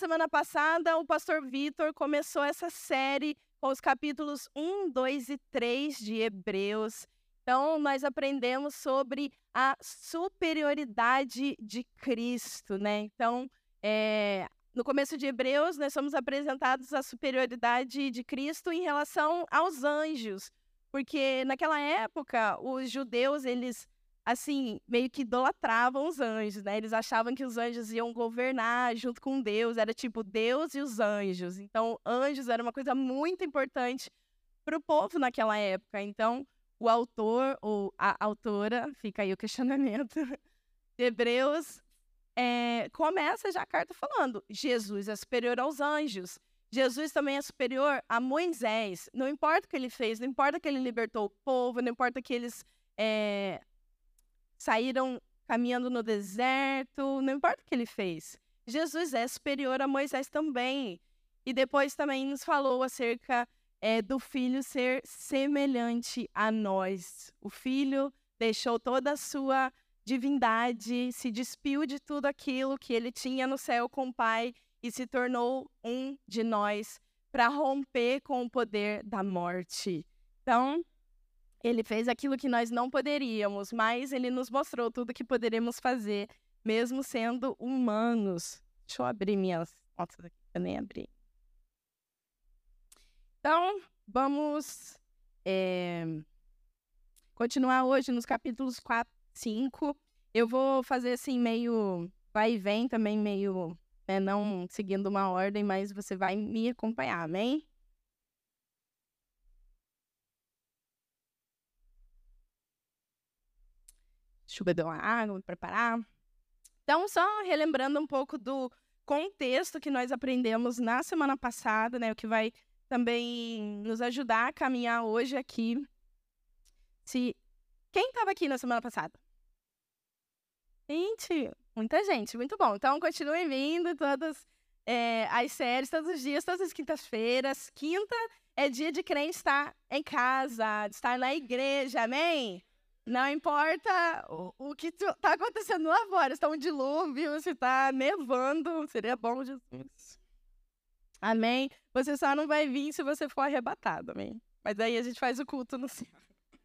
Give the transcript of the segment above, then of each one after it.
semana passada, o pastor Vitor começou essa série com os capítulos 1, 2 e 3 de Hebreus. Então, nós aprendemos sobre a superioridade de Cristo, né? Então, é, no começo de Hebreus, nós somos apresentados a superioridade de Cristo em relação aos anjos, porque naquela época os judeus eles assim, meio que idolatravam os anjos, né? Eles achavam que os anjos iam governar junto com Deus, era tipo Deus e os anjos. Então, anjos era uma coisa muito importante para o povo naquela época. Então, o autor ou a autora, fica aí o questionamento, de Hebreus, é, começa já a carta falando: Jesus é superior aos anjos. Jesus também é superior a Moisés. Não importa o que ele fez, não importa que ele libertou o povo, não importa que eles é, saíram caminhando no deserto, não importa o que ele fez. Jesus é superior a Moisés também. E depois também nos falou acerca é, do filho ser semelhante a nós. O filho deixou toda a sua divindade, se despiu de tudo aquilo que ele tinha no céu com o Pai e se tornou um de nós para romper com o poder da morte. Então, ele fez aquilo que nós não poderíamos, mas ele nos mostrou tudo que poderíamos fazer, mesmo sendo humanos. Deixa eu abrir minhas notas aqui, eu nem abri. Então, vamos é, continuar hoje nos capítulos 4 5. Eu vou fazer assim, meio vai e vem também, meio né, não seguindo uma ordem, mas você vai me acompanhar, amém? Deixa eu beber uma água, me preparar. Então, só relembrando um pouco do contexto que nós aprendemos na semana passada, né? O que vai também nos ajudar a caminhar hoje aqui. Se quem estava aqui na semana passada? Gente, muita gente, muito bom. Então, continuem vindo todas é, as séries, todos os dias, todas as quintas-feiras. Quinta é dia de crente estar em casa, de estar na igreja, amém? Não importa o, o que está acontecendo lá fora, está um dilúvio, se está nevando, seria bom Jesus. Amém? Você só não vai vir se você for arrebatado, amém? Mas aí a gente faz o culto no céu.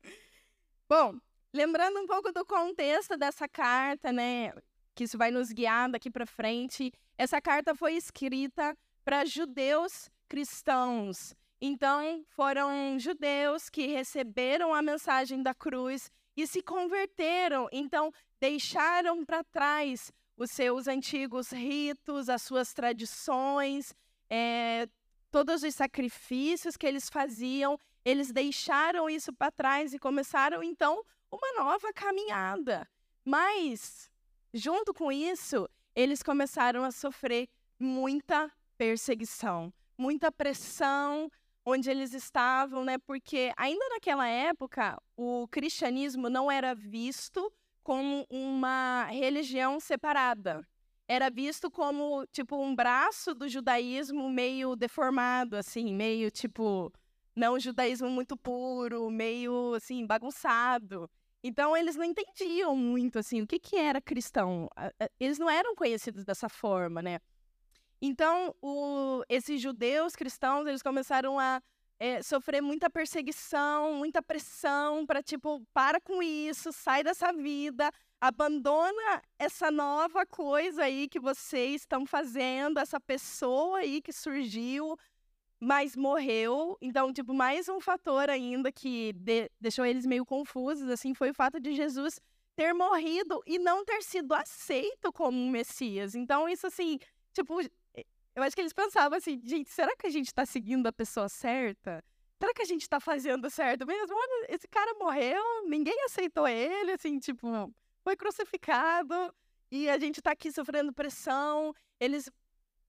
Bom, lembrando um pouco do contexto dessa carta, né? Que isso vai nos guiar daqui para frente. Essa carta foi escrita para judeus cristãos. Então, foram judeus que receberam a mensagem da cruz e se converteram. Então, deixaram para trás os seus antigos ritos, as suas tradições, é, todos os sacrifícios que eles faziam, eles deixaram isso para trás e começaram então uma nova caminhada. Mas, junto com isso, eles começaram a sofrer muita perseguição, muita pressão, onde eles estavam, né? Porque ainda naquela época o cristianismo não era visto como uma religião separada. Era visto como tipo um braço do judaísmo meio deformado, assim, meio tipo não judaísmo muito puro, meio assim bagunçado. Então eles não entendiam muito assim o que que era cristão. Eles não eram conhecidos dessa forma, né? Então, o, esses judeus cristãos, eles começaram a é, sofrer muita perseguição, muita pressão para, tipo, para com isso, sai dessa vida, abandona essa nova coisa aí que vocês estão fazendo, essa pessoa aí que surgiu, mas morreu. Então, tipo, mais um fator ainda que de, deixou eles meio confusos, assim, foi o fato de Jesus ter morrido e não ter sido aceito como um Messias. Então, isso, assim, tipo, eu acho que eles pensavam assim, gente, será que a gente tá seguindo a pessoa certa? Será que a gente tá fazendo certo mesmo? Olha, esse cara morreu, ninguém aceitou ele, assim, tipo, foi crucificado e a gente tá aqui sofrendo pressão. Eles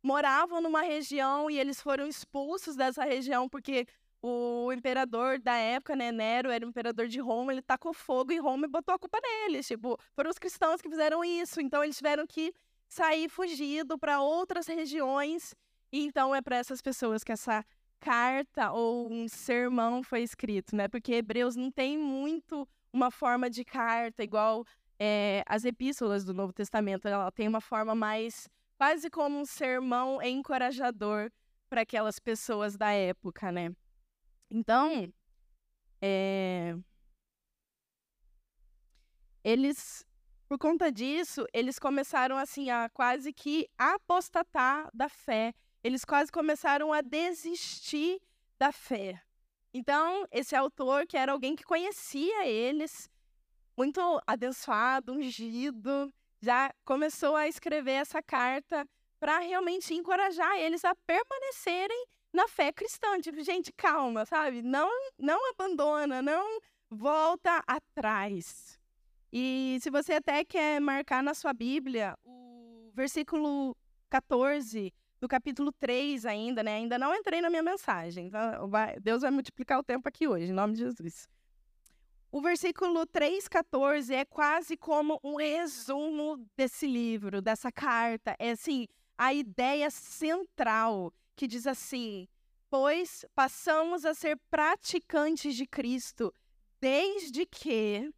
moravam numa região e eles foram expulsos dessa região porque o imperador da época, né, Nero, era o imperador de Roma, ele tacou fogo em Roma e botou a culpa neles. Tipo, foram os cristãos que fizeram isso, então eles tiveram que sair fugido para outras regiões. E então é para essas pessoas que essa carta ou um sermão foi escrito, né? Porque Hebreus não tem muito uma forma de carta igual é, as epístolas do Novo Testamento. Ela tem uma forma mais quase como um sermão encorajador para aquelas pessoas da época, né? Então, é... eles, por conta disso, eles começaram assim a quase que apostatar da fé. Eles quase começaram a desistir da fé. Então, esse autor, que era alguém que conhecia eles, muito abençoado, ungido, já começou a escrever essa carta para realmente encorajar eles a permanecerem na fé cristã. Tipo, gente, calma, sabe? Não, não abandona, não volta atrás. E se você até quer marcar na sua Bíblia o versículo 14 do capítulo 3 ainda, né? Ainda não entrei na minha mensagem. Então vai, Deus vai multiplicar o tempo aqui hoje, em nome de Jesus. O versículo 3,14 é quase como um resumo desse livro, dessa carta. É assim, a ideia central que diz assim: Pois passamos a ser praticantes de Cristo, desde que,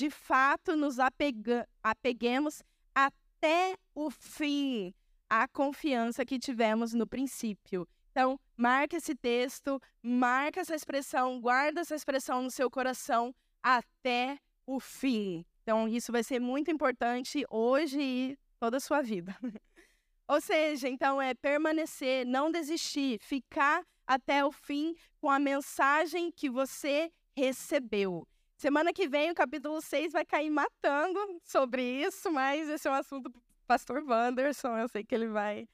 de fato, nos apega apeguemos até o fim a confiança que tivemos no princípio. Então, marca esse texto, marca essa expressão, guarda essa expressão no seu coração até o fim. Então, isso vai ser muito importante hoje e toda a sua vida. Ou seja, então é permanecer, não desistir, ficar até o fim com a mensagem que você recebeu. Semana que vem o capítulo 6 vai cair matando sobre isso, mas esse é um assunto pastor Wanderson, eu sei que ele vai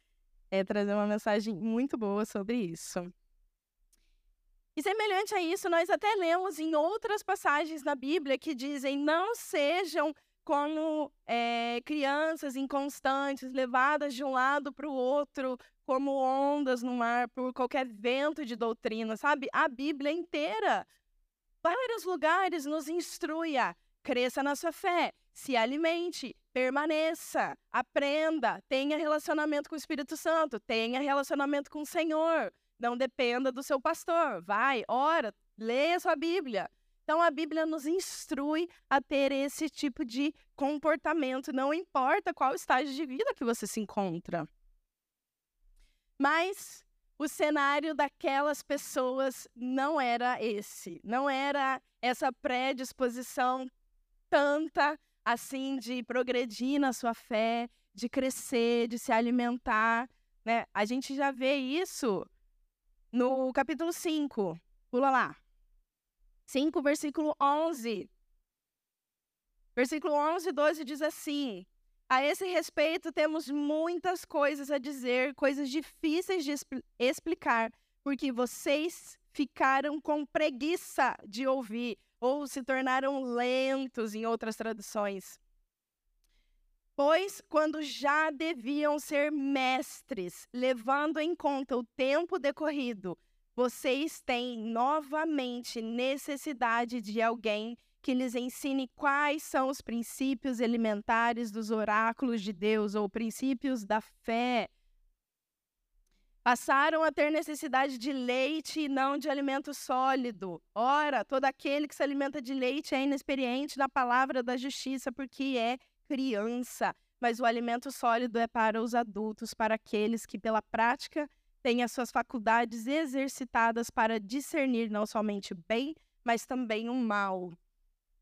é, trazer uma mensagem muito boa sobre isso. E semelhante a isso, nós até lemos em outras passagens na Bíblia que dizem: não sejam como é, crianças inconstantes, levadas de um lado para o outro, como ondas no mar, por qualquer vento de doutrina, sabe? A Bíblia inteira, vários lugares, nos instrui a cresça na sua fé, se alimente, permaneça, aprenda, tenha relacionamento com o Espírito Santo, tenha relacionamento com o Senhor. Não dependa do seu pastor. Vai, ora, leia sua Bíblia. Então a Bíblia nos instrui a ter esse tipo de comportamento, não importa qual estágio de vida que você se encontra. Mas o cenário daquelas pessoas não era esse, não era essa predisposição tanta assim de progredir na sua fé, de crescer, de se alimentar, né? A gente já vê isso no capítulo 5. Pula lá. 5, versículo 11. Versículo 11 e 12 diz assim: A esse respeito temos muitas coisas a dizer, coisas difíceis de expl explicar, porque vocês ficaram com preguiça de ouvir ou se tornaram lentos em outras traduções. Pois, quando já deviam ser mestres, levando em conta o tempo decorrido, vocês têm novamente necessidade de alguém que lhes ensine quais são os princípios elementares dos oráculos de Deus ou princípios da fé Passaram a ter necessidade de leite e não de alimento sólido. Ora, todo aquele que se alimenta de leite é inexperiente na palavra da justiça, porque é criança. Mas o alimento sólido é para os adultos, para aqueles que, pela prática, têm as suas faculdades exercitadas para discernir não somente o bem, mas também o mal.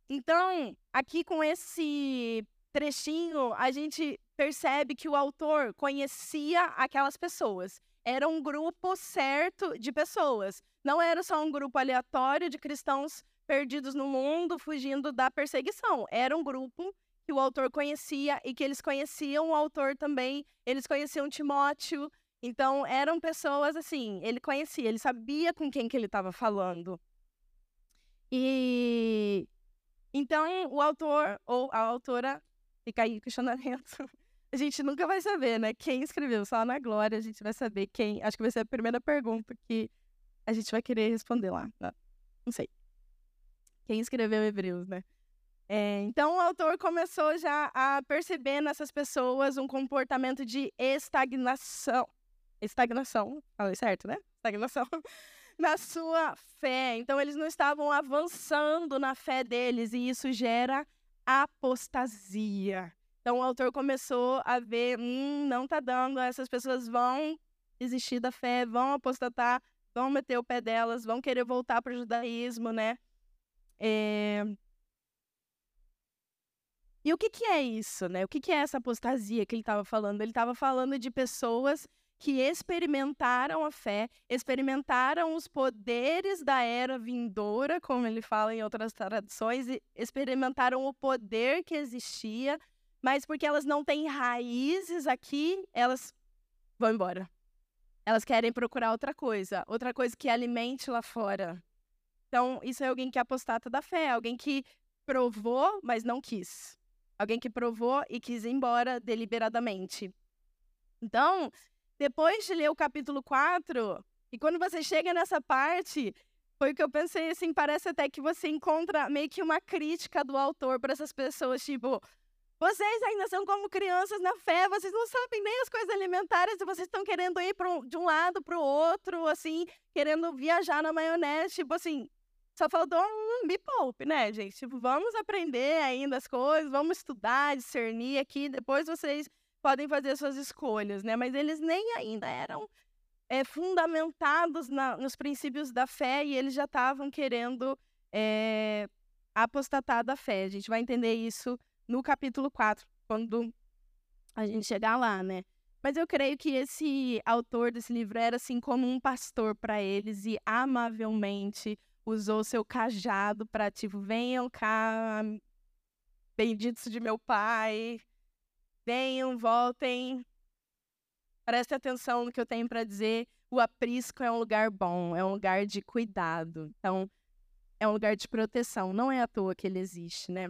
Então, aqui com esse trechinho, a gente percebe que o autor conhecia aquelas pessoas era um grupo certo de pessoas. Não era só um grupo aleatório de cristãos perdidos no mundo, fugindo da perseguição. Era um grupo que o autor conhecia e que eles conheciam o autor também. Eles conheciam Timóteo. Então, eram pessoas assim, ele conhecia, ele sabia com quem que ele estava falando. E então o autor ou a autora fica aí questionamento a gente nunca vai saber, né? Quem escreveu, só na glória a gente vai saber quem. Acho que vai ser a primeira pergunta que a gente vai querer responder lá. Tá? Não sei. Quem escreveu Hebreus, né? É, então o autor começou já a perceber nessas pessoas um comportamento de estagnação. Estagnação, falei certo, né? Estagnação. na sua fé. Então eles não estavam avançando na fé deles e isso gera apostasia. Então o autor começou a ver, hum, não tá dando, essas pessoas vão desistir da fé, vão apostatar, vão meter o pé delas, vão querer voltar para o judaísmo, né? É... E o que, que é isso, né? O que, que é essa apostasia que ele estava falando? Ele estava falando de pessoas que experimentaram a fé, experimentaram os poderes da era vindoura, como ele fala em outras traduções, e experimentaram o poder que existia, mas porque elas não têm raízes aqui, elas vão embora. Elas querem procurar outra coisa, outra coisa que alimente lá fora. Então, isso é alguém que é apostata da fé, alguém que provou, mas não quis. Alguém que provou e quis ir embora deliberadamente. Então, depois de ler o capítulo 4, e quando você chega nessa parte, foi o que eu pensei assim, parece até que você encontra meio que uma crítica do autor para essas pessoas, tipo, vocês ainda são como crianças na fé, vocês não sabem nem as coisas alimentares e vocês estão querendo ir um, de um lado para o outro, assim, querendo viajar na maionese, tipo assim, só faltou um me poupe, né, gente? Tipo, vamos aprender ainda as coisas, vamos estudar, discernir aqui, depois vocês podem fazer suas escolhas, né? Mas eles nem ainda eram é, fundamentados na, nos princípios da fé e eles já estavam querendo é, apostatar da fé. A gente vai entender isso no capítulo 4, quando a gente chegar lá, né? Mas eu creio que esse autor desse livro era assim como um pastor para eles e amavelmente usou seu cajado para tipo, venham cá, benditos de meu pai, Venham, voltem. Preste atenção no que eu tenho para dizer. O aprisco é um lugar bom, é um lugar de cuidado. Então, é um lugar de proteção. Não é à toa que ele existe, né?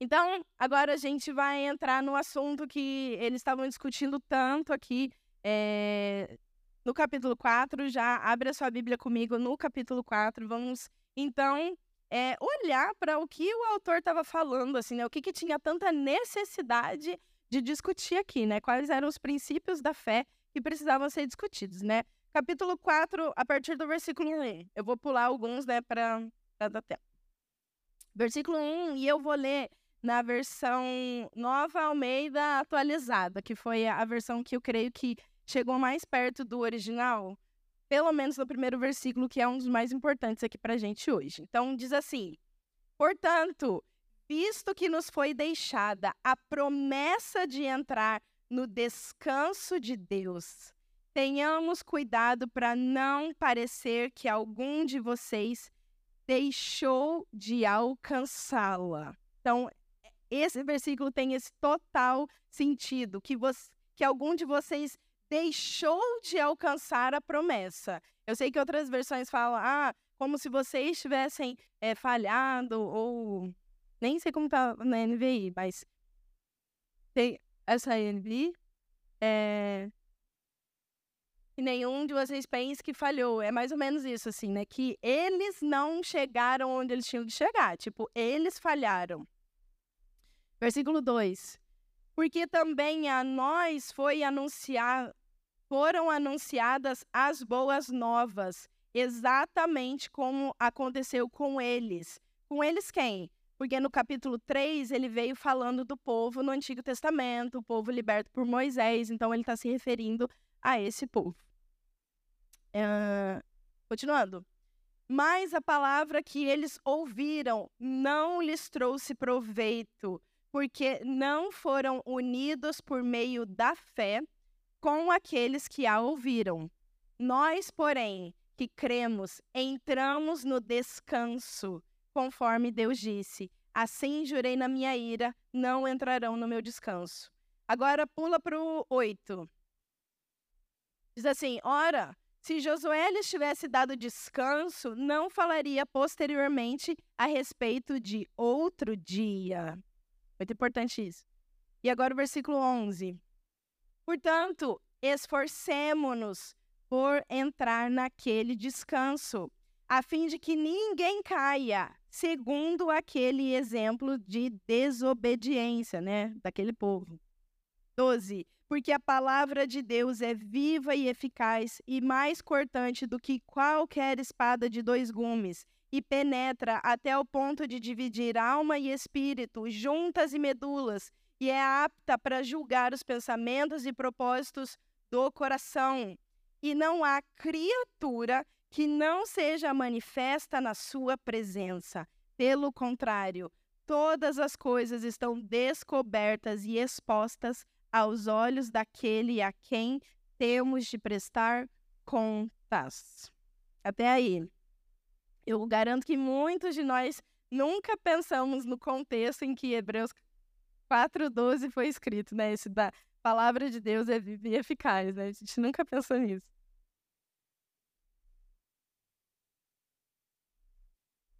Então, agora a gente vai entrar no assunto que eles estavam discutindo tanto aqui é, no capítulo 4. Já abre a sua Bíblia comigo no capítulo 4. Vamos, então, é, olhar para o que o autor estava falando, assim, né? O que, que tinha tanta necessidade de discutir aqui, né? Quais eram os princípios da fé que precisavam ser discutidos, né? Capítulo 4, a partir do versículo 1. Eu vou pular alguns, né, para dar tempo. Versículo 1, e eu vou ler na versão nova Almeida atualizada, que foi a versão que eu creio que chegou mais perto do original pelo menos no primeiro versículo, que é um dos mais importantes aqui para a gente hoje. Então, diz assim: Portanto, visto que nos foi deixada a promessa de entrar no descanso de Deus, tenhamos cuidado para não parecer que algum de vocês deixou de alcançá-la. Então, esse versículo tem esse total sentido, que, você, que algum de vocês deixou de alcançar a promessa. Eu sei que outras versões falam, ah, como se vocês tivessem é, falhado, ou nem sei como tá na NVI, mas tem essa NVI, é, e nenhum de vocês pense que falhou. É mais ou menos isso, assim, né? Que eles não chegaram onde eles tinham que chegar. Tipo, eles falharam. Versículo 2. Porque também a nós foi anunciar, foram anunciadas as boas novas, exatamente como aconteceu com eles. Com eles quem? Porque no capítulo 3 ele veio falando do povo no Antigo Testamento, o povo liberto por Moisés, então ele está se referindo a esse povo. Uh, continuando. Mas a palavra que eles ouviram não lhes trouxe proveito, porque não foram unidos por meio da fé com aqueles que a ouviram. Nós, porém, que cremos, entramos no descanso, conforme Deus disse: Assim jurei na minha ira, não entrarão no meu descanso. Agora pula para o 8. Diz assim: Ora, se Josué lhes tivesse dado descanso, não falaria posteriormente a respeito de outro dia. Muito importante isso. E agora o versículo 11. Portanto, esforcemo-nos por entrar naquele descanso, a fim de que ninguém caia, segundo aquele exemplo de desobediência, né, daquele povo. 12. Porque a palavra de Deus é viva e eficaz e mais cortante do que qualquer espada de dois gumes, e penetra até o ponto de dividir alma e espírito, juntas e medulas, e é apta para julgar os pensamentos e propósitos do coração. E não há criatura que não seja manifesta na sua presença. Pelo contrário, todas as coisas estão descobertas e expostas aos olhos daquele a quem temos de prestar contas. Até aí. Eu garanto que muitos de nós nunca pensamos no contexto em que Hebreus 4,12 foi escrito, né? Esse da palavra de Deus é viva e eficaz, né? A gente nunca pensou nisso.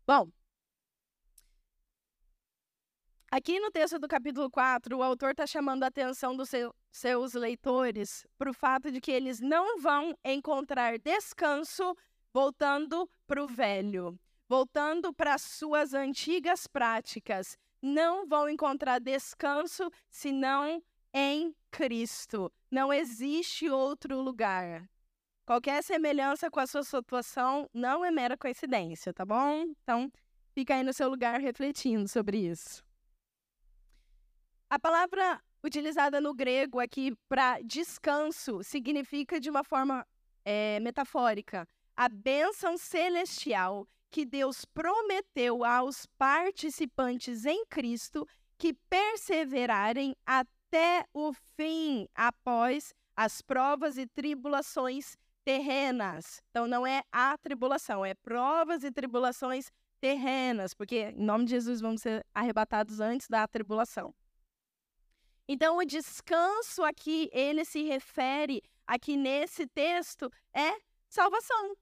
Bom, aqui no texto do capítulo 4, o autor está chamando a atenção dos seu, seus leitores para o fato de que eles não vão encontrar descanso voltando para o velho, voltando para as suas antigas práticas. Não vão encontrar descanso senão em Cristo. Não existe outro lugar. Qualquer semelhança com a sua situação não é mera coincidência, tá bom? Então, fica aí no seu lugar refletindo sobre isso. A palavra utilizada no grego aqui para descanso significa de uma forma é, metafórica a bênção celestial que Deus prometeu aos participantes em Cristo que perseverarem até o fim após as provas e tribulações terrenas. Então não é a tribulação, é provas e tribulações terrenas, porque em nome de Jesus vamos ser arrebatados antes da tribulação. Então o descanso aqui, ele se refere aqui nesse texto é salvação.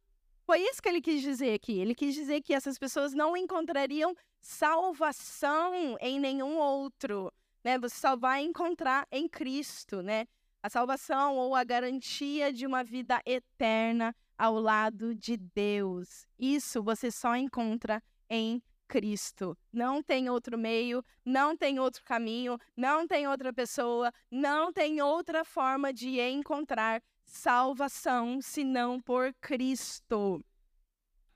Foi isso que ele quis dizer aqui. Ele quis dizer que essas pessoas não encontrariam salvação em nenhum outro, né? Você só vai encontrar em Cristo, né? A salvação ou a garantia de uma vida eterna ao lado de Deus. Isso você só encontra em Cristo. Não tem outro meio, não tem outro caminho, não tem outra pessoa, não tem outra forma de encontrar salvação senão por Cristo.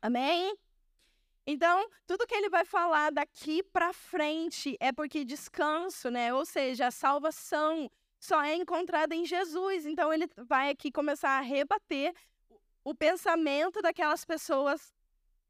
Amém? Então, tudo que ele vai falar daqui para frente é porque descanso, né? Ou seja, a salvação só é encontrada em Jesus. Então, ele vai aqui começar a rebater o pensamento daquelas pessoas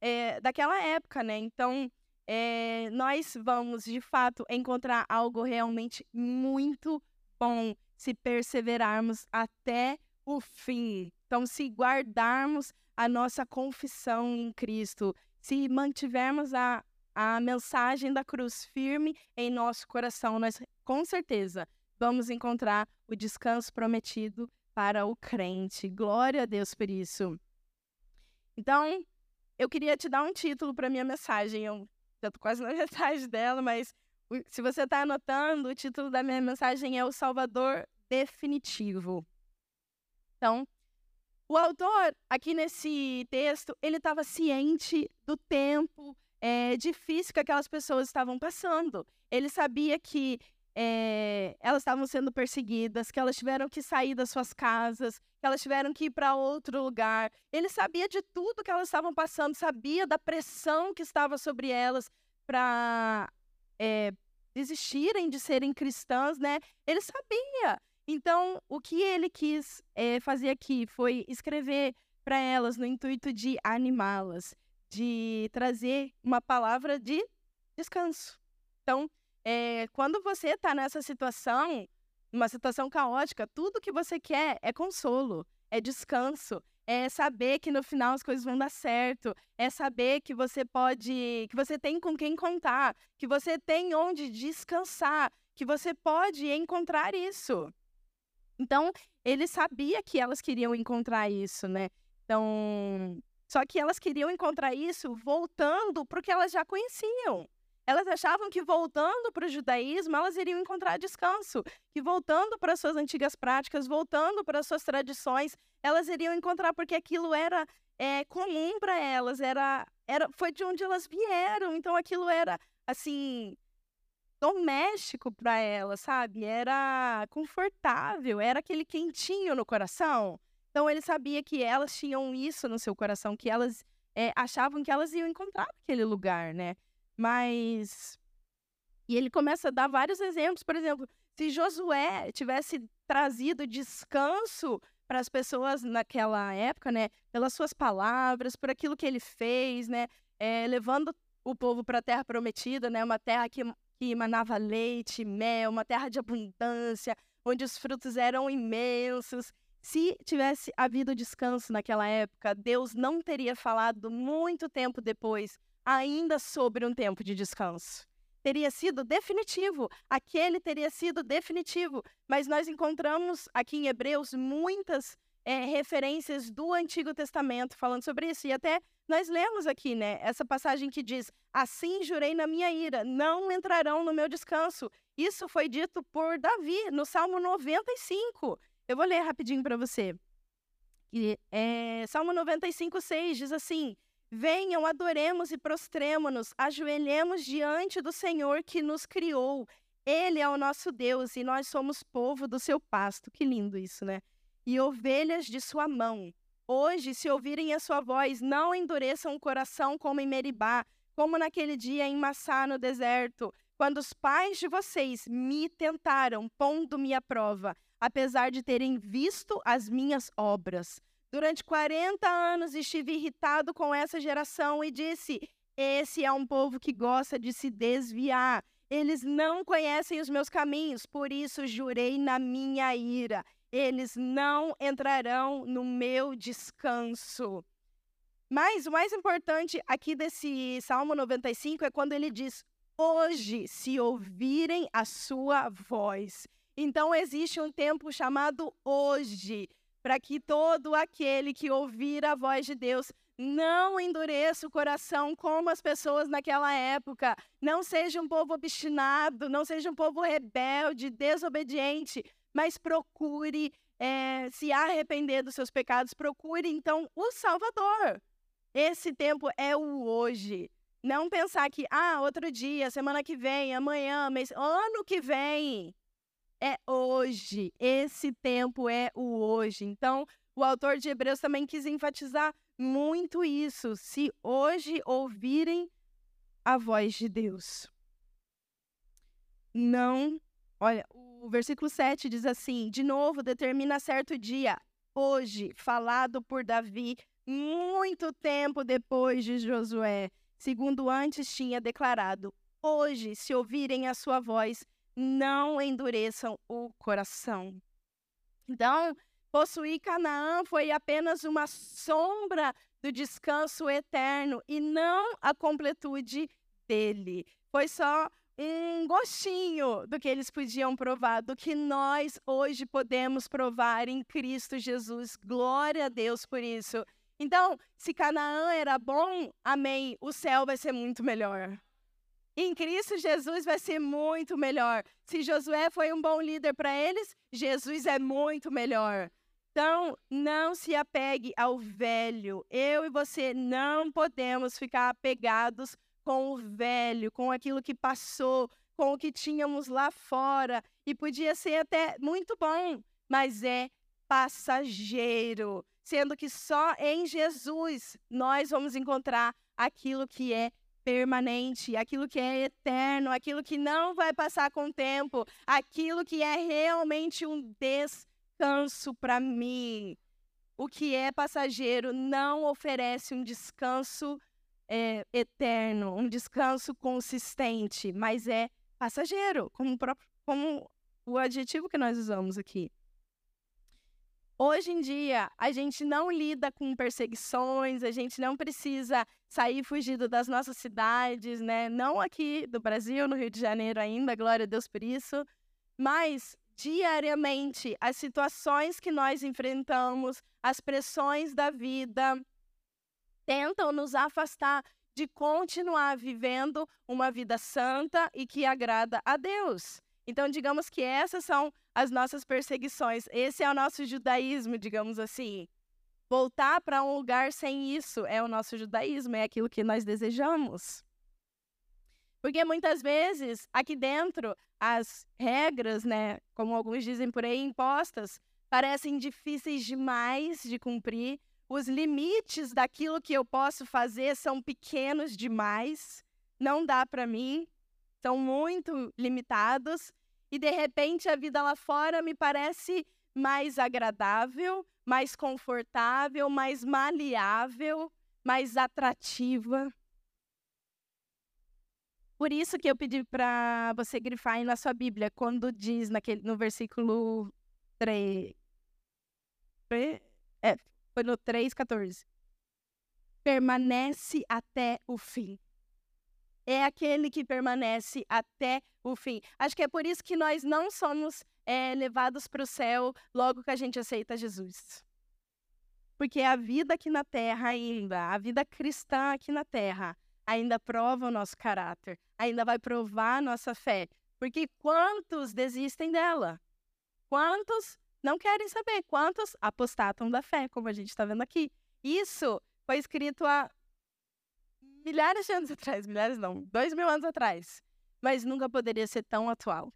é, daquela época, né? Então, é, nós vamos, de fato, encontrar algo realmente muito bom se perseverarmos até o fim. Então, se guardarmos a nossa confissão em Cristo, se mantivermos a, a mensagem da cruz firme em nosso coração, nós com certeza vamos encontrar o descanso prometido para o crente. Glória a Deus por isso. Então, eu queria te dar um título para minha mensagem. Eu já estou quase na metade dela, mas se você está anotando, o título da minha mensagem é O Salvador Definitivo. Então, o autor, aqui nesse texto, ele estava ciente do tempo é, difícil que aquelas pessoas estavam passando. Ele sabia que é, elas estavam sendo perseguidas, que elas tiveram que sair das suas casas, que elas tiveram que ir para outro lugar. Ele sabia de tudo que elas estavam passando, sabia da pressão que estava sobre elas para é, desistirem de serem cristãs, né? Ele sabia. Então, o que ele quis é, fazer aqui foi escrever para elas no intuito de animá-las, de trazer uma palavra de descanso. Então, é, quando você está nessa situação, uma situação caótica, tudo que você quer é consolo, é descanso, é saber que no final as coisas vão dar certo, é saber que você pode, que você tem com quem contar, que você tem onde descansar, que você pode encontrar isso. Então, ele sabia que elas queriam encontrar isso, né? Então, só que elas queriam encontrar isso voltando para o que elas já conheciam. Elas achavam que voltando para o judaísmo, elas iriam encontrar descanso, que voltando para suas antigas práticas, voltando para suas tradições, elas iriam encontrar porque aquilo era é, comum para elas, era, era, foi de onde elas vieram, então aquilo era assim doméstico para ela, sabe? Era confortável, era aquele quentinho no coração. Então ele sabia que elas tinham isso no seu coração, que elas é, achavam que elas iam encontrar aquele lugar, né? Mas. E ele começa a dar vários exemplos. Por exemplo, Se Josué tivesse trazido descanso para as pessoas naquela época, né, pelas suas palavras, por aquilo que ele fez, né, é, levando o povo para a terra prometida, né, uma terra que, que emanava leite, mel, uma terra de abundância, onde os frutos eram imensos. Se tivesse havido descanso naquela época, Deus não teria falado muito tempo depois ainda sobre um tempo de descanso. Teria sido definitivo, aquele teria sido definitivo. Mas nós encontramos aqui em Hebreus muitas é, referências do Antigo Testamento falando sobre isso. E até nós lemos aqui, né, essa passagem que diz: Assim jurei na minha ira, não entrarão no meu descanso. Isso foi dito por Davi no Salmo 95. Eu vou ler rapidinho para você. E, é, Salmo 95, 6 diz assim: Venham, adoremos e prostremo-nos, ajoelhemos diante do Senhor que nos criou. Ele é o nosso Deus e nós somos povo do seu pasto. Que lindo isso, né? E ovelhas de sua mão. Hoje, se ouvirem a sua voz, não endureçam o coração como em Meribá, como naquele dia em Massá, no deserto, quando os pais de vocês me tentaram, pondo-me à prova, apesar de terem visto as minhas obras. Durante 40 anos estive irritado com essa geração e disse: Esse é um povo que gosta de se desviar. Eles não conhecem os meus caminhos, por isso jurei na minha ira. Eles não entrarão no meu descanso. Mas o mais importante aqui desse Salmo 95 é quando ele diz: Hoje, se ouvirem a sua voz. Então, existe um tempo chamado hoje para que todo aquele que ouvir a voz de Deus não endureça o coração como as pessoas naquela época. Não seja um povo obstinado, não seja um povo rebelde, desobediente, mas procure é, se arrepender dos seus pecados. Procure, então, o Salvador. Esse tempo é o hoje. Não pensar que, ah, outro dia, semana que vem, amanhã, mês, ano que vem é hoje. Esse tempo é o hoje. Então, o autor de Hebreus também quis enfatizar muito isso. Se hoje ouvirem a voz de Deus. Não. Olha, o versículo 7 diz assim: de novo, determina certo dia, hoje, falado por Davi, muito tempo depois de Josué, segundo antes tinha declarado: hoje, se ouvirem a sua voz, não endureçam o coração. Então, possuir Canaã foi apenas uma sombra do descanso eterno e não a completude dele. Foi só um gostinho do que eles podiam provar, do que nós hoje podemos provar em Cristo Jesus. Glória a Deus por isso. Então, se Canaã era bom, amém, o céu vai ser muito melhor. Em Cristo, Jesus vai ser muito melhor. Se Josué foi um bom líder para eles, Jesus é muito melhor. Então, não se apegue ao velho. Eu e você não podemos ficar apegados com o velho, com aquilo que passou, com o que tínhamos lá fora. E podia ser até muito bom, mas é passageiro. Sendo que só em Jesus nós vamos encontrar aquilo que é permanente, aquilo que é eterno, aquilo que não vai passar com o tempo, aquilo que é realmente um descanso para mim. O que é passageiro não oferece um descanso é, eterno, um descanso consistente, mas é passageiro, como, próprio, como o adjetivo que nós usamos aqui. Hoje em dia, a gente não lida com perseguições, a gente não precisa sair fugido das nossas cidades, né? Não aqui do Brasil, no Rio de Janeiro ainda, glória a Deus por isso, mas diariamente as situações que nós enfrentamos, as pressões da vida, tentam nos afastar de continuar vivendo uma vida santa e que agrada a Deus. Então, digamos que essas são as nossas perseguições. Esse é o nosso judaísmo, digamos assim. Voltar para um lugar sem isso é o nosso judaísmo, é aquilo que nós desejamos. Porque muitas vezes, aqui dentro, as regras, né, como alguns dizem por aí, impostas, parecem difíceis demais de cumprir. Os limites daquilo que eu posso fazer são pequenos demais. Não dá para mim são muito limitados. e de repente a vida lá fora me parece mais agradável, mais confortável, mais maleável, mais atrativa. Por isso que eu pedi para você grifar aí na sua Bíblia, quando diz naquele, no versículo 3. É, foi no 3,14. Permanece até o fim. É aquele que permanece até o fim. Acho que é por isso que nós não somos é, levados para o céu logo que a gente aceita Jesus. Porque a vida aqui na terra ainda, a vida cristã aqui na terra, ainda prova o nosso caráter, ainda vai provar a nossa fé. Porque quantos desistem dela? Quantos não querem saber? Quantos apostatam da fé, como a gente está vendo aqui? Isso foi escrito há milhares de anos atrás, milhares não, dois mil anos atrás, mas nunca poderia ser tão atual.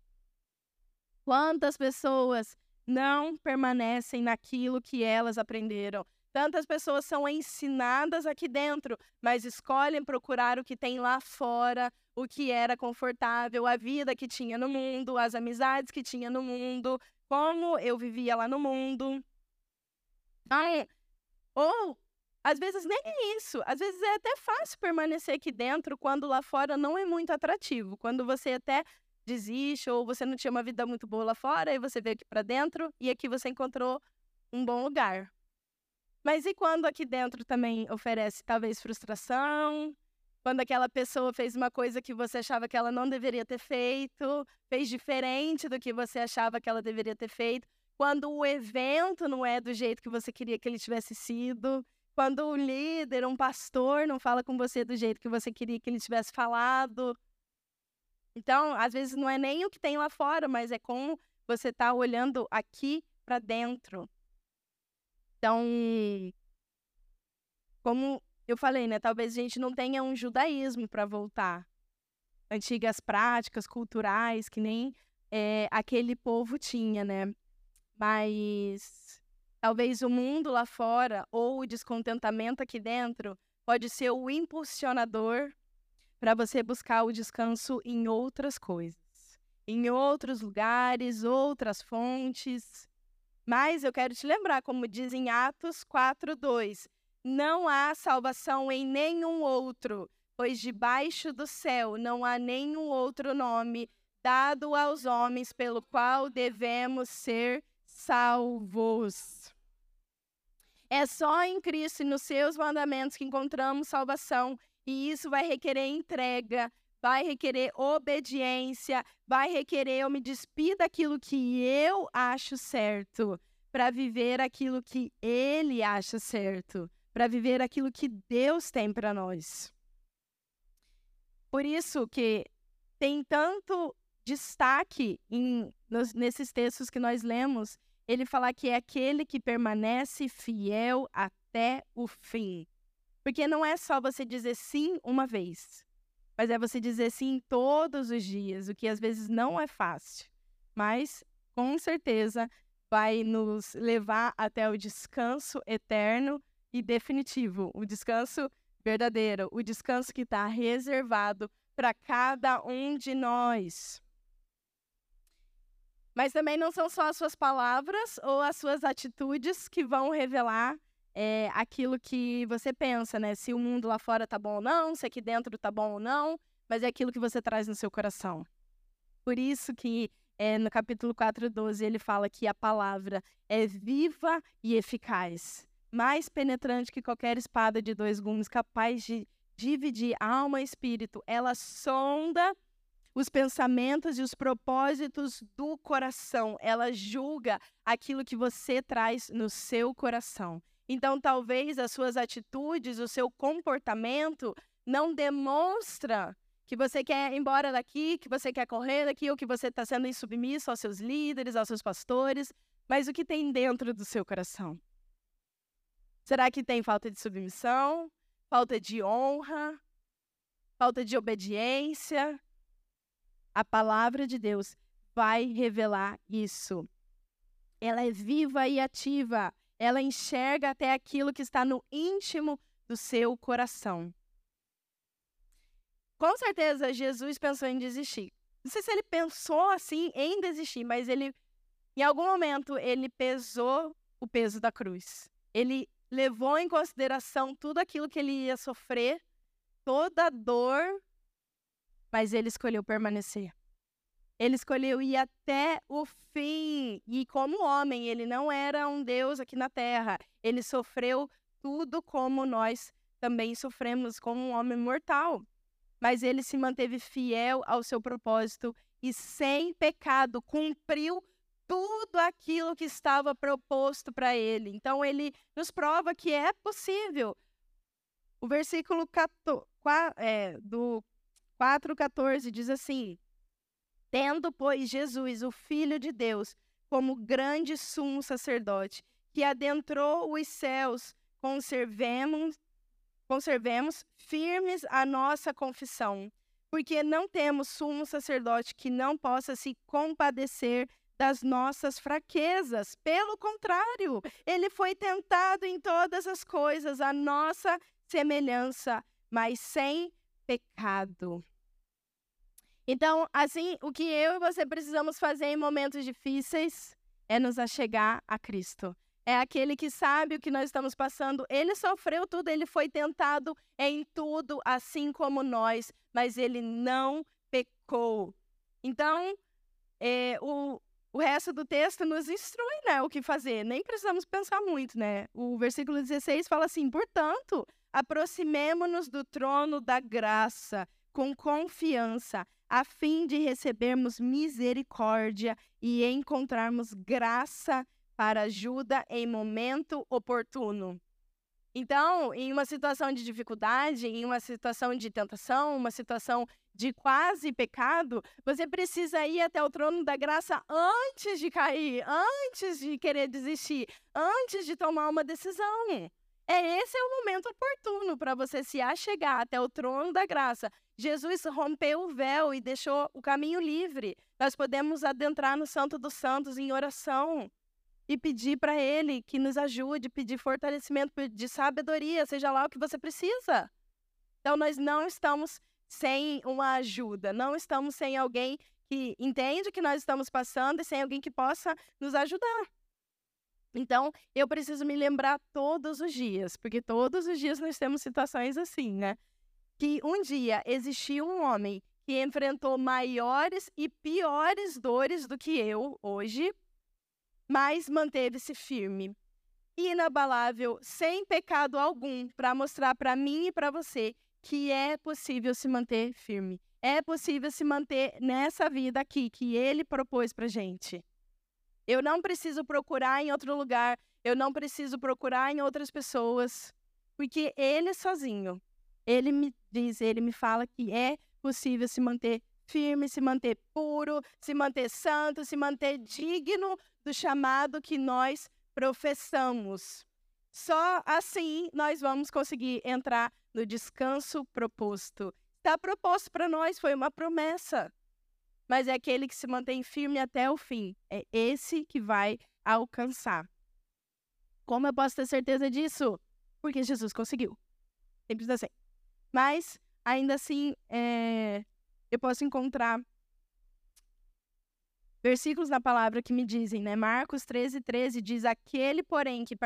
Quantas pessoas não permanecem naquilo que elas aprenderam? Tantas pessoas são ensinadas aqui dentro, mas escolhem procurar o que tem lá fora, o que era confortável, a vida que tinha no mundo, as amizades que tinha no mundo, como eu vivia lá no mundo. Ai, ou, às vezes, nem isso. Às vezes é até fácil permanecer aqui dentro quando lá fora não é muito atrativo. Quando você até desiste ou você não tinha uma vida muito boa lá fora, e você veio aqui para dentro e aqui você encontrou um bom lugar. Mas e quando aqui dentro também oferece talvez frustração? Quando aquela pessoa fez uma coisa que você achava que ela não deveria ter feito, fez diferente do que você achava que ela deveria ter feito. Quando o evento não é do jeito que você queria que ele tivesse sido. Quando o líder, um pastor, não fala com você do jeito que você queria que ele tivesse falado. Então, às vezes não é nem o que tem lá fora, mas é como você está olhando aqui para dentro. Então, como eu falei, né? Talvez a gente não tenha um judaísmo para voltar. Antigas práticas culturais que nem é, aquele povo tinha, né? Mas talvez o mundo lá fora ou o descontentamento aqui dentro pode ser o impulsionador para você buscar o descanso em outras coisas, em outros lugares, outras fontes. Mas eu quero te lembrar, como diz em Atos 4:2, não há salvação em nenhum outro, pois debaixo do céu não há nenhum outro nome dado aos homens pelo qual devemos ser salvos. É só em Cristo e nos seus mandamentos que encontramos salvação, e isso vai requerer entrega, vai requerer obediência, vai requerer eu me despir daquilo que eu acho certo, para viver aquilo que ele acha certo, para viver aquilo que Deus tem para nós. Por isso que tem tanto destaque em, nos, nesses textos que nós lemos, ele fala que é aquele que permanece fiel até o fim. Porque não é só você dizer sim uma vez, mas é você dizer sim todos os dias, o que às vezes não é fácil, mas com certeza vai nos levar até o descanso eterno e definitivo, o descanso verdadeiro, o descanso que está reservado para cada um de nós. Mas também não são só as suas palavras ou as suas atitudes que vão revelar é, aquilo que você pensa, né? Se o mundo lá fora tá bom ou não, se aqui dentro tá bom ou não, mas é aquilo que você traz no seu coração. Por isso que é, no capítulo 4:12 ele fala que a palavra é viva e eficaz, mais penetrante que qualquer espada de dois gumes, capaz de dividir alma e espírito. Ela sonda os pensamentos e os propósitos do coração. Ela julga aquilo que você traz no seu coração. Então, talvez as suas atitudes, o seu comportamento não demonstra que você quer ir embora daqui, que você quer correr daqui, ou que você está sendo insubmisso aos seus líderes, aos seus pastores, mas o que tem dentro do seu coração? Será que tem falta de submissão, falta de honra, falta de obediência? A palavra de Deus vai revelar isso. Ela é viva e ativa ela enxerga até aquilo que está no íntimo do seu coração. Com certeza, Jesus pensou em desistir. Não sei se ele pensou assim em desistir, mas ele, em algum momento, ele pesou o peso da cruz. Ele levou em consideração tudo aquilo que ele ia sofrer, toda a dor, mas ele escolheu permanecer. Ele escolheu ir até o fim. E como homem, ele não era um Deus aqui na terra. Ele sofreu tudo como nós também sofremos como um homem mortal. Mas ele se manteve fiel ao seu propósito e sem pecado cumpriu tudo aquilo que estava proposto para ele. Então ele nos prova que é possível. O versículo 14, é, do 4,14 diz assim: Tendo, pois, Jesus, o Filho de Deus, como grande sumo sacerdote, que adentrou os céus, conservemos, conservemos firmes a nossa confissão, porque não temos sumo sacerdote que não possa se compadecer das nossas fraquezas. Pelo contrário, ele foi tentado em todas as coisas, a nossa semelhança, mas sem pecado. Então, assim, o que eu e você precisamos fazer em momentos difíceis é nos achegar a Cristo. É aquele que sabe o que nós estamos passando. Ele sofreu tudo, ele foi tentado em tudo, assim como nós, mas ele não pecou. Então, é, o, o resto do texto nos instrui, né, o que fazer. Nem precisamos pensar muito, né? O versículo 16 fala assim: portanto, aproximemo-nos do trono da graça com confiança, a fim de recebermos misericórdia e encontrarmos graça para ajuda em momento oportuno. Então, em uma situação de dificuldade, em uma situação de tentação, uma situação de quase pecado, você precisa ir até o trono da graça antes de cair, antes de querer desistir, antes de tomar uma decisão. É esse é o momento oportuno para você se achegar até o trono da graça. Jesus rompeu o véu e deixou o caminho livre. Nós podemos adentrar no Santo dos Santos em oração e pedir para Ele que nos ajude, pedir fortalecimento, pedir sabedoria, seja lá o que você precisa. Então, nós não estamos sem uma ajuda, não estamos sem alguém que entende o que nós estamos passando e sem alguém que possa nos ajudar. Então, eu preciso me lembrar todos os dias, porque todos os dias nós temos situações assim, né? Que um dia existiu um homem que enfrentou maiores e piores dores do que eu hoje, mas manteve-se firme, inabalável, sem pecado algum, para mostrar para mim e para você que é possível se manter firme. É possível se manter nessa vida aqui que ele propôs para gente. Eu não preciso procurar em outro lugar, eu não preciso procurar em outras pessoas, porque ele sozinho, ele me diz, ele me fala que é possível se manter firme, se manter puro, se manter santo, se manter digno do chamado que nós professamos. Só assim nós vamos conseguir entrar no descanso proposto. Está proposto para nós, foi uma promessa mas é aquele que se mantém firme até o fim. É esse que vai alcançar. Como eu posso ter certeza disso? Porque Jesus conseguiu. Simples assim. Mas, ainda assim, é... eu posso encontrar versículos na palavra que me dizem, né? Marcos 13, 13 diz: Aquele, porém, que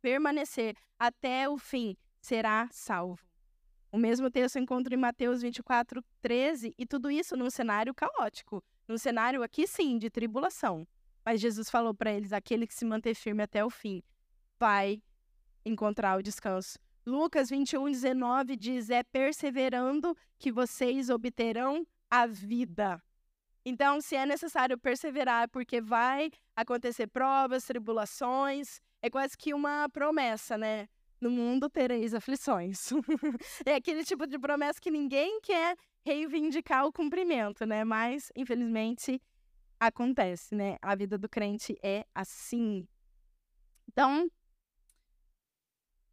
permanecer até o fim será salvo. O mesmo texto encontra em Mateus 24, 13, e tudo isso num cenário caótico, num cenário aqui sim de tribulação. Mas Jesus falou para eles: aquele que se manter firme até o fim vai encontrar o descanso. Lucas 21, 19 diz: é perseverando que vocês obterão a vida. Então, se é necessário perseverar, porque vai acontecer provas, tribulações, é quase que uma promessa, né? No mundo tereis aflições. é aquele tipo de promessa que ninguém quer reivindicar o cumprimento, né? Mas, infelizmente, acontece, né? A vida do crente é assim. Então,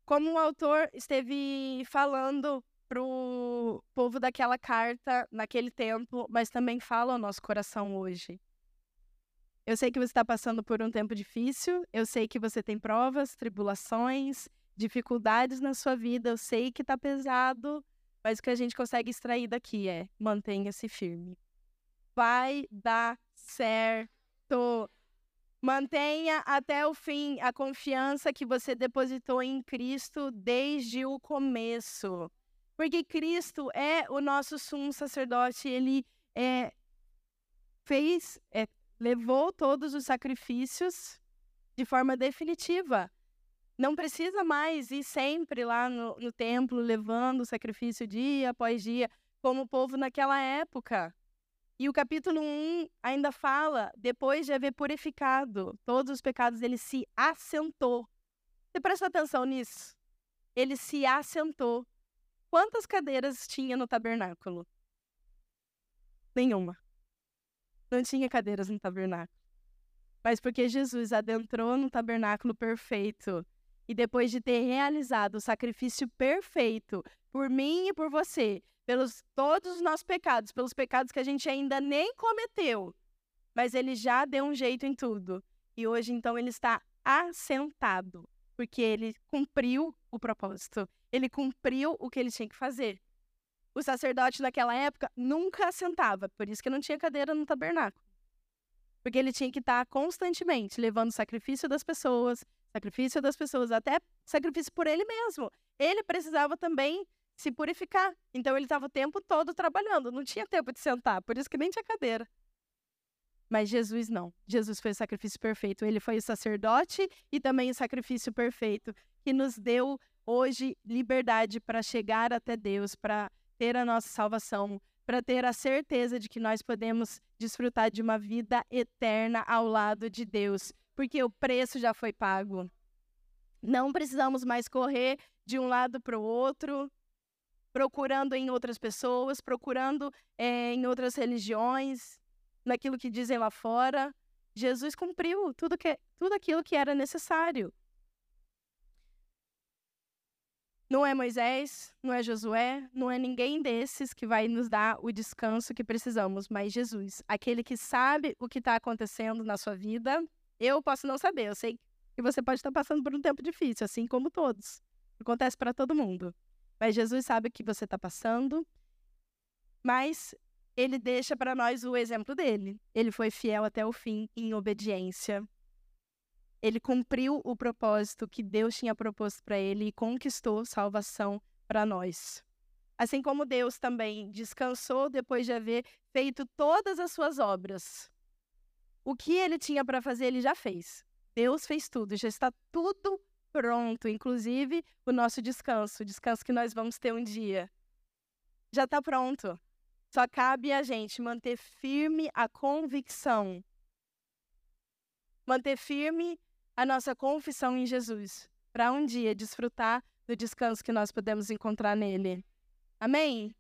como o autor esteve falando pro povo daquela carta naquele tempo, mas também fala ao nosso coração hoje. Eu sei que você está passando por um tempo difícil, eu sei que você tem provas, tribulações, dificuldades na sua vida, eu sei que tá pesado, mas o que a gente consegue extrair daqui é mantenha-se firme. vai dar certo. Mantenha até o fim a confiança que você depositou em Cristo desde o começo. Porque Cristo é o nosso sumo sacerdote, ele é, fez, é, levou todos os sacrifícios de forma definitiva. Não precisa mais ir sempre lá no, no templo levando o sacrifício dia após dia, como o povo naquela época. E o capítulo 1 ainda fala, depois de haver purificado todos os pecados, ele se assentou. Você presta atenção nisso? Ele se assentou. Quantas cadeiras tinha no tabernáculo? Nenhuma. Não tinha cadeiras no tabernáculo. Mas porque Jesus adentrou no tabernáculo perfeito e depois de ter realizado o sacrifício perfeito por mim e por você, pelos todos os nossos pecados, pelos pecados que a gente ainda nem cometeu, mas ele já deu um jeito em tudo. E hoje então ele está assentado, porque ele cumpriu o propósito. Ele cumpriu o que ele tinha que fazer. O sacerdote naquela época nunca assentava, por isso que não tinha cadeira no tabernáculo. Porque ele tinha que estar constantemente levando o sacrifício das pessoas, sacrifício das pessoas, até sacrifício por ele mesmo. Ele precisava também se purificar. Então ele estava o tempo todo trabalhando, não tinha tempo de sentar, por isso que nem tinha cadeira. Mas Jesus não. Jesus foi o sacrifício perfeito. Ele foi o sacerdote e também o sacrifício perfeito que nos deu hoje liberdade para chegar até Deus, para ter a nossa salvação, para ter a certeza de que nós podemos desfrutar de uma vida eterna ao lado de Deus, porque o preço já foi pago. Não precisamos mais correr de um lado para o outro, procurando em outras pessoas, procurando é, em outras religiões, naquilo que dizem lá fora. Jesus cumpriu tudo, que, tudo aquilo que era necessário. Não é Moisés, não é Josué, não é ninguém desses que vai nos dar o descanso que precisamos, mas Jesus, aquele que sabe o que está acontecendo na sua vida. Eu posso não saber, eu sei que você pode estar passando por um tempo difícil, assim como todos. Acontece para todo mundo. Mas Jesus sabe o que você está passando, mas ele deixa para nós o exemplo dele. Ele foi fiel até o fim em obediência ele cumpriu o propósito que Deus tinha proposto para ele e conquistou salvação para nós. Assim como Deus também descansou depois de haver feito todas as suas obras. O que ele tinha para fazer, ele já fez. Deus fez tudo, já está tudo pronto, inclusive o nosso descanso, o descanso que nós vamos ter um dia. Já está pronto. Só cabe a gente manter firme a convicção. Manter firme a nossa confissão em Jesus, para um dia desfrutar do descanso que nós podemos encontrar nele. Amém?